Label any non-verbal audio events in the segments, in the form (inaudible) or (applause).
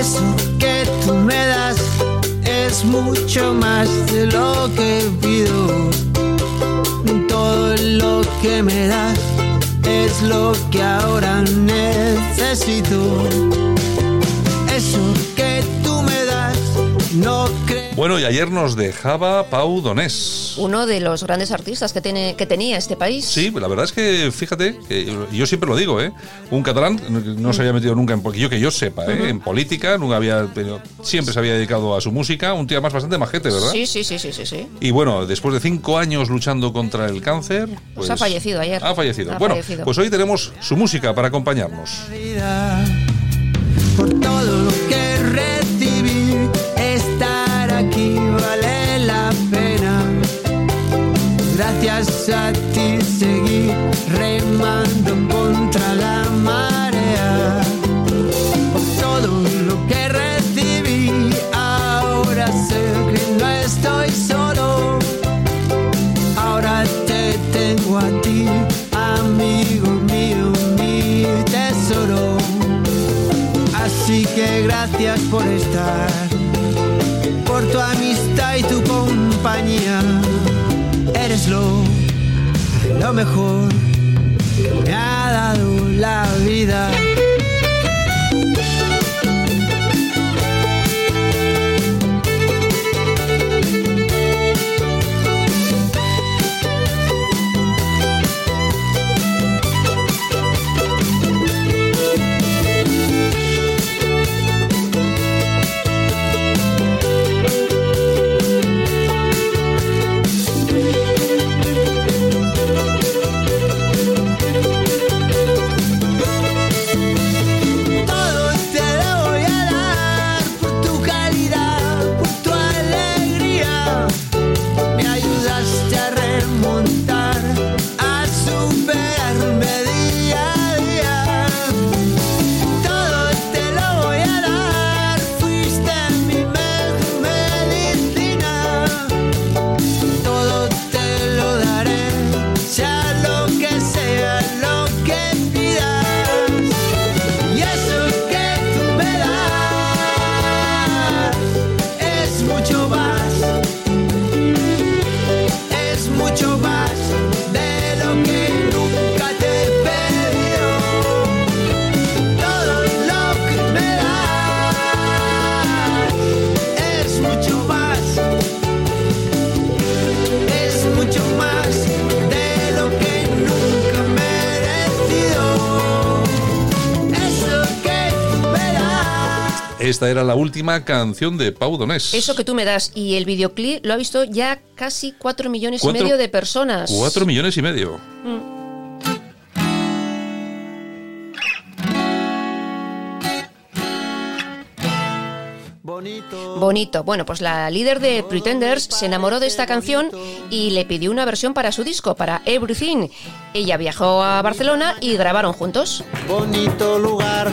Eso que tú me das es mucho más de lo que pido. Todo lo que me das es lo que ahora necesito. Eso que tú me das no. Bueno, y ayer nos dejaba Pau Donés. Uno de los grandes artistas que, tiene, que tenía este país. Sí, la verdad es que, fíjate, que yo siempre lo digo, ¿eh? Un catalán no se había metido nunca en yo que yo sepa, ¿eh? En política, nunca había, pero siempre se había dedicado a su música, un tío más bastante majete, ¿verdad? Sí, sí, sí, sí, sí, sí. Y bueno, después de cinco años luchando contra el cáncer, pues, ha fallecido ayer. Ha fallecido. Ha bueno, fallecido. pues hoy tenemos su música para acompañarnos. vida Gracias a ti seguí remando contra la marea. Por todo lo que recibí, ahora sé que no estoy solo. Ahora te tengo a ti, amigo mío, mi tesoro. Así que gracias por estar, por tu amistad y tu compañía. Lo, lo mejor que me ha dado la vida. Esta era la última canción de Pau Donés. Eso que tú me das. Y el videoclip lo ha visto ya casi 4 millones Cuatro- y medio de personas. Cuatro millones y medio. Bonito. Bonito. Bueno, pues la líder de Pretenders se enamoró de esta canción y le pidió una versión para su disco, para Everything. Ella viajó a Barcelona y grabaron juntos. Bonito lugar,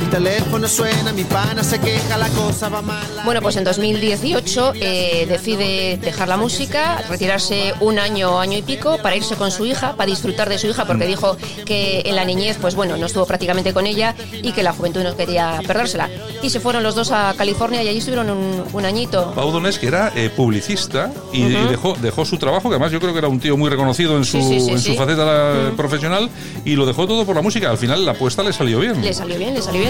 Mi teléfono suena, mi pana se queja, la cosa va mal. Bueno, pues en 2018 eh, decide dejar la música, retirarse un año, año y pico, para irse con su hija, para disfrutar de su hija, porque dijo que en la niñez, pues bueno, no estuvo prácticamente con ella y que la juventud no quería perdérsela. Y se fueron los dos a California y allí estuvieron un, un añito. Pau Donés, que era eh, publicista y, y dejó, dejó su trabajo, que además yo creo que era un tío muy reconocido en su, Sí, sí, sí, en su faceta eh, profesional, y lo dejó todo por la música. Al final la apuesta le salió bien. Le salió bien, le salió bien.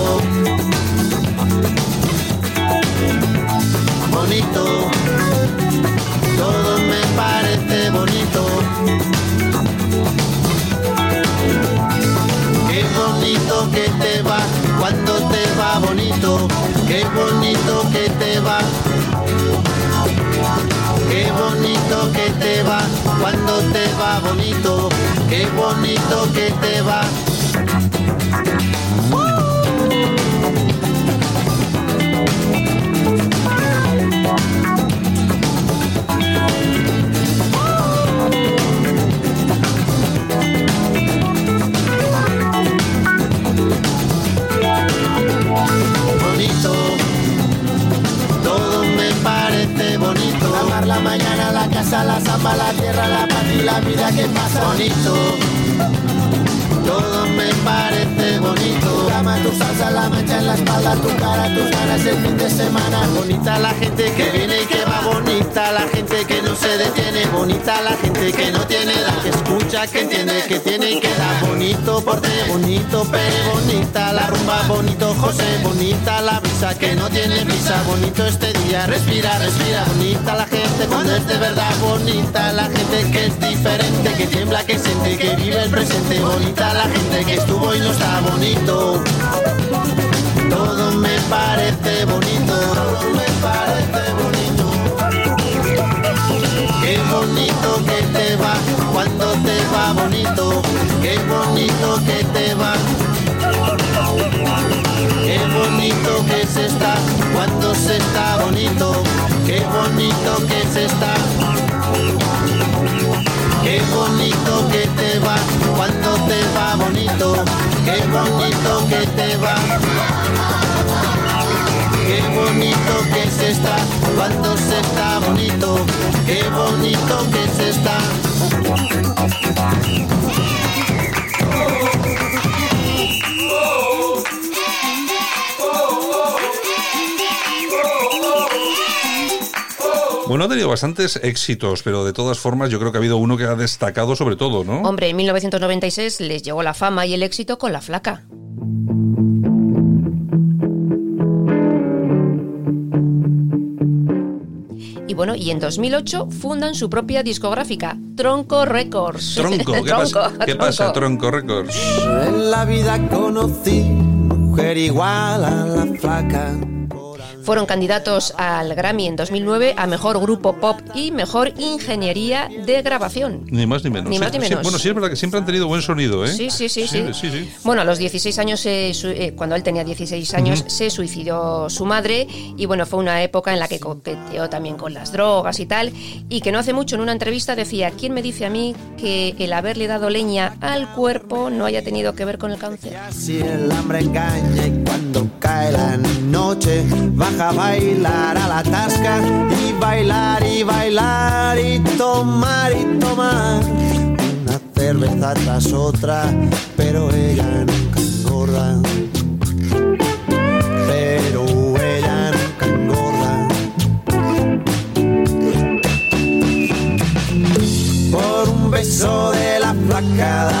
Todo me parece bonito. Qué bonito que te va cuando te va bonito. Qué bonito que te va. Qué bonito que te va cuando te va bonito. Qué bonito que te va. La tierra, la paz y la vida que pasa. Bonito. Todo me parece bonito. Cama, tu salsa, la mancha en la espalda, tu cara, tus ganas el fin de semana. Bonita la gente que viene y que va. Bonita la gente que no se detiene. Bonita la gente que no tiene edad. Que escucha, que entiende, que tiene y que da. Bonito porte, bonito pere, bonita la rumba, bonito José. Bonita la que no tiene prisa. Bonito este día, respira, respira. Bonita la gente cuando es de verdad. Bonita la gente que es diferente, que tiembla, que siente, que vive el presente. Bonita la gente que estuvo y no está bonito. Todo me parece bonito, todo me parece bonito. Qué bonito que bonito que te va. Qué bonito que se está cuando se está bonito. Qué bonito que se está. Bueno, ha tenido bastantes éxitos, pero de todas formas yo creo que ha habido uno que ha destacado sobre todo, ¿no? Hombre, en 1996 les llegó la fama y el éxito con La Flaca. Y bueno, y en 2008 fundan su propia discográfica, Tronco Records. (laughs) Tronco, ¿qué, pasa, ¿qué pasa, Tronco Records? En la vida conocí mujer igual a la flaca. Fueron candidatos al Grammy en 2009 a Mejor Grupo Pop y Mejor Ingeniería de Grabación. Ni más ni menos. Ni más ni Sí, menos. bueno, sí es verdad que siempre han tenido buen sonido, ¿eh? Sí, sí, sí, sí. sí, sí. Bueno, a los 16 años, se su- eh, cuando él tenía 16 años, se suicidó su madre y bueno, fue una época en la que coqueteó también con las drogas y tal y que no hace mucho en una entrevista decía, ¿quién me dice a mí que el haberle dado leña al cuerpo no haya tenido que ver con el cáncer? Si el hambre engaña y cuando cae la noche baja bailar a la tasca y bailar y bailar y tomar y tomar una cerveza tras otra, pero ella nunca engorda. Pero ella nunca engorda. Por un beso de la flaca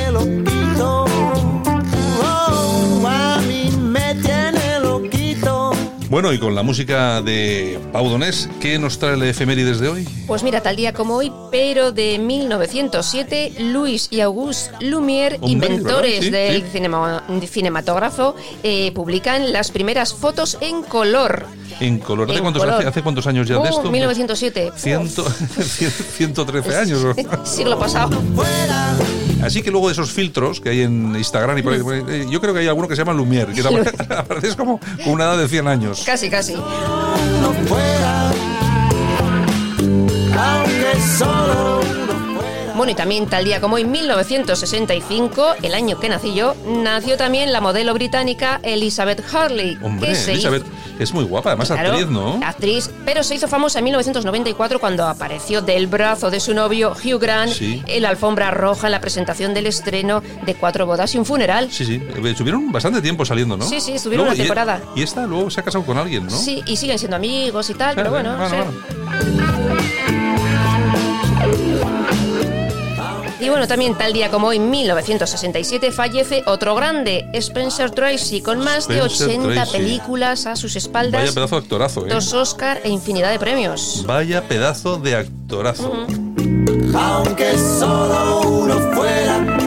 Bueno, y con la música de Pau Donés, ¿qué nos trae el efemérides de hoy? Pues mira, tal día como hoy, pero de 1907, Louis y Auguste Lumière, Hombre, inventores del sí. cinema- cinematógrafo, eh, publican las primeras fotos en color. En color. ¿Hace, En cuántos, color. hace, hace cuántos años ya de Oh, esto? 1907. Ciento, 113 (laughs) años. (laughs) Siglo pasado. Así que luego de esos filtros que hay en Instagram y por ahí, eh, yo creo que hay alguno que se llama Lumière, que (laughs) te apareces como con una edad de 100 años. Casi, casi. uno fuera, aunque solo. Bueno, y también tal día como hoy, 1965, el año que nací yo, nació también la modelo británica Elizabeth Hurley. Hombre, Elizabeth es muy guapa, además Claro, actriz, ¿no? Actriz, pero se hizo famosa en 1994 cuando apareció del brazo de su novio Hugh Grant Sí. en la alfombra roja en la presentación del estreno de Cuatro bodas y un funeral. Sí, sí. Eh, Estuvieron bastante tiempo saliendo, ¿no? Sí, sí, estuvieron una y- temporada. Y, esta luego se ha casado con alguien, ¿no? Sí, y siguen siendo amigos y tal, pero Eh, bueno, sí. Y bueno, también tal día como hoy, 1967, fallece otro grande, Spencer Tracy, con más de Spencer 80 Tracy. películas a sus espaldas, Vaya pedazo de actorazo, ¿eh? dos Oscar e infinidad de premios. Vaya pedazo de actorazo. aunque solo uno fuera.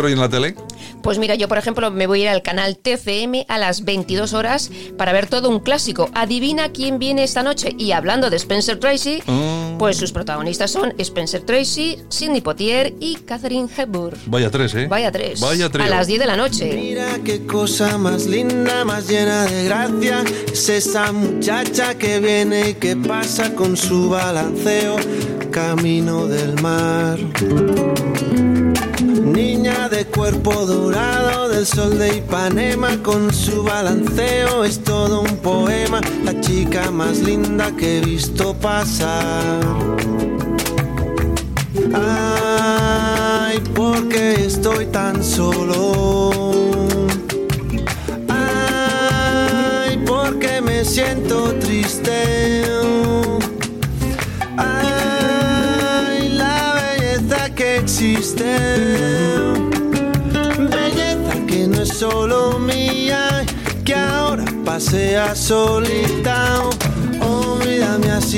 Ver hoy en la tele? Pues mira, yo por ejemplo me voy a ir al canal TCM a las 22 horas para ver todo un clásico. Adivina quién viene esta noche. Y hablando de Spencer Tracy, Mm. pues sus protagonistas son Spencer Tracy, Sidney Poitier y Catherine Hepburn. Vaya tres, ¿eh? Vaya tres. Vaya trío. A las 10 de la noche. Mira qué cosa más linda, más llena de gracia. Es esa muchacha que viene y que pasa con su balanceo camino del mar. Niña de cuerpo dorado del sol de Ipanema con su balanceo es todo un poema, la chica más linda que he visto pasar. Ay, porque estoy tan solo. Ay, porque me siento triste. Belleza que no es solo mía, que ahora pasea solita.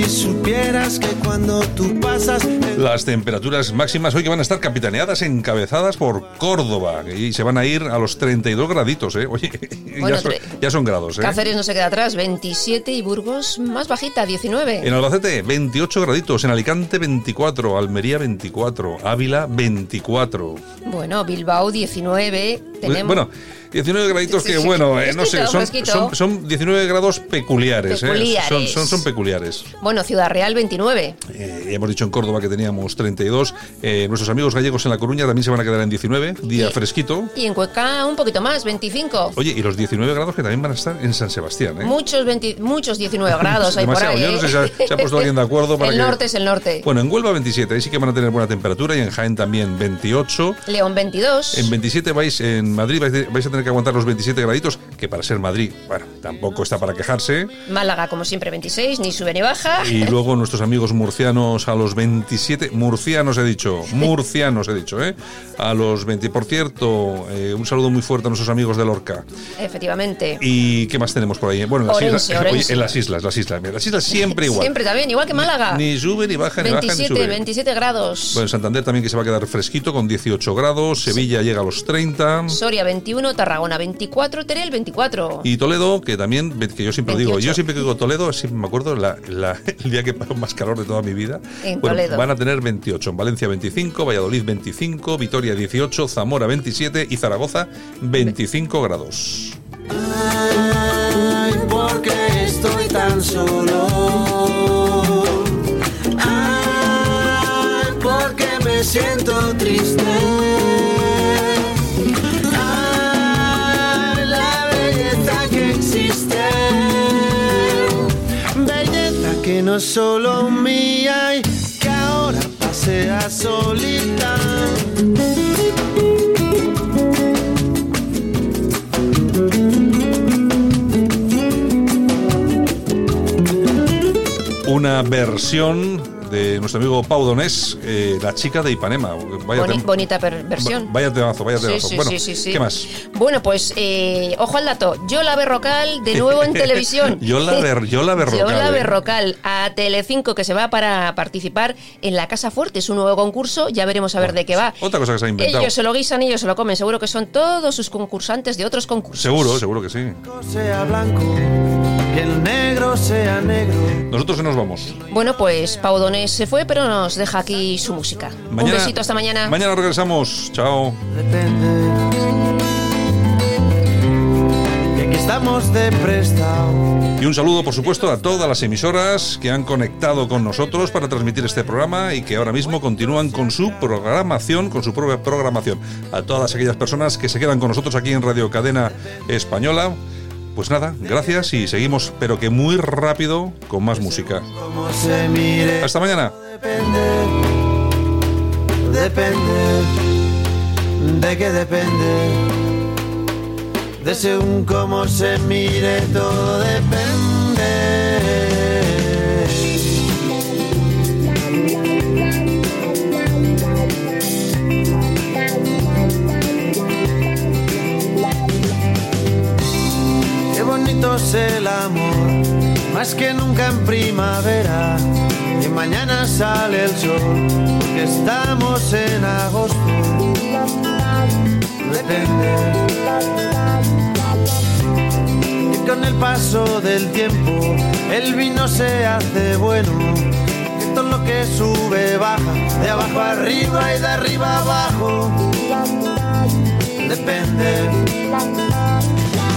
Supieras que cuando tú pasas. el Las temperaturas máximas hoy que van a estar capitaneadas, encabezadas por Córdoba. Y se van a ir a los 32 graditos, ¿eh? Oye, (laughs) Bueno, ya, son, ya son grados, ¿eh? Cáceres no se queda atrás, 27 y Burgos más bajita, 19. En Albacete, 28 graditos. En Alicante, 24. Almería, 24. Ávila, 24. Bueno, Bilbao 19. Tenemos Bueno, 19 graditos que, bueno, eh, no sé, son, son, son 19 grados peculiares. ¿eh? Son, son, son peculiares. bueno, Ciudad Real 29. Eh, ya hemos dicho en Córdoba que teníamos 32. Eh, nuestros amigos gallegos en La Coruña también se van a quedar en 19. Día Y- fresquito. Y en Cuenca un poquito más, 25. Oye, y los 19 grados que también van a estar en San Sebastián. Muchos, 20 muchos 19 grados hay por ahí. Yo no sé si se ha- se ha puesto alguien de acuerdo para El que- norte es el norte. Bueno, en Huelva 27, ahí sí que van a tener buena temperatura y en Jaén también 28. León 22. En 27 vais, en Madrid vais, vais a tener que aguantar los 27 graditos, que para ser Madrid, bueno, tampoco está para quejarse. Málaga, como siempre, 26, ni sube ni baja. Y luego nuestros amigos murcianos a los 27, murcianos he dicho, murcianos he dicho, ¿eh? A los 20. Por cierto, eh, un saludo muy fuerte a nuestros amigos de Lorca. Efectivamente. ¿Y qué más tenemos por ahí? Bueno, en las, Orense, islas, (laughs) Orense. oye, en las islas, las islas, mira, las islas siempre igual. Siempre también, igual que Málaga. Ni sube, ni baja, ni baja, ni 27, sube. 27 grados. Bueno, en Santander también que se va a quedar fresquito con 18 grados, Sevilla llega a los 30. Soria 21, Tarragona 24, Terel 24. Y Toledo, que también, que yo siempre digo, 28. yo siempre que digo Toledo, siempre me acuerdo la- la- el día que pasó más calor de toda mi vida. En Bueno, Toledo. Van a tener 28, en Valencia 25, Valladolid 25, Vitoria 18, Zamora 27 y Zaragoza 25 grados. Ay, porque estoy tan solo. Ay, porque me siento triste. No solo mía y que ahora pasea solita. Una versión de nuestro amigo Pau Donés, eh, la chica de Ipanema. Vaya Boni, bonita versión. Vaya temazo, vaya temazo. Sí, bueno, sí, sí, ¿qué más? Bueno, pues, eh, ojo al dato. Yola Berrocal, de nuevo en (laughs) televisión. Yola, Ber, Yola Berrocal. (laughs) Yola eh. Berrocal, a Telecinco, que se va para participar en La Casa Fuerte. Es un nuevo concurso, ya veremos a ver de qué va. Otra cosa que se ha inventado. Ellos se lo guisan, ellos se lo comen. Seguro que son todos sus concursantes de otros concursos. Seguro, seguro que sí. Sea blanco, que el negro sea negro. Nosotros se nos vamos. Bueno, pues Pau Donés se fue, pero nos deja aquí su música. Mañana, Un besito, hasta mañana. Mañana regresamos. Chao. Depende. Que aquí estamos de prestado. Y un saludo, por supuesto, a todas las emisoras que han conectado con nosotros para transmitir este programa y que ahora mismo continúan con su programación, con su propia programación. A todas aquellas personas que se quedan con nosotros aquí en Radio Cadena Española. Pues nada, gracias y seguimos, pero que muy rápido, con más música. Hasta mañana. Depende. Depende. ¿De qué depende? De según cómo se mire, todo depende. Es el amor, más que nunca en primavera. Y mañana sale el sol, porque estamos en agosto. Depende. Y con el paso del tiempo, el vino se hace bueno. Que todo lo que sube baja, de abajo arriba y de arriba abajo. Depende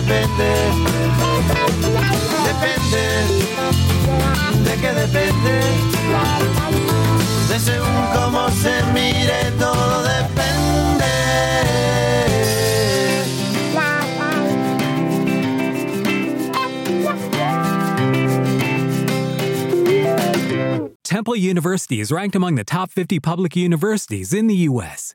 Depende. Depende, de qué depende, de según cómo se mire todo depende. Temple University is ranked among the top 50 public universities in the U.S.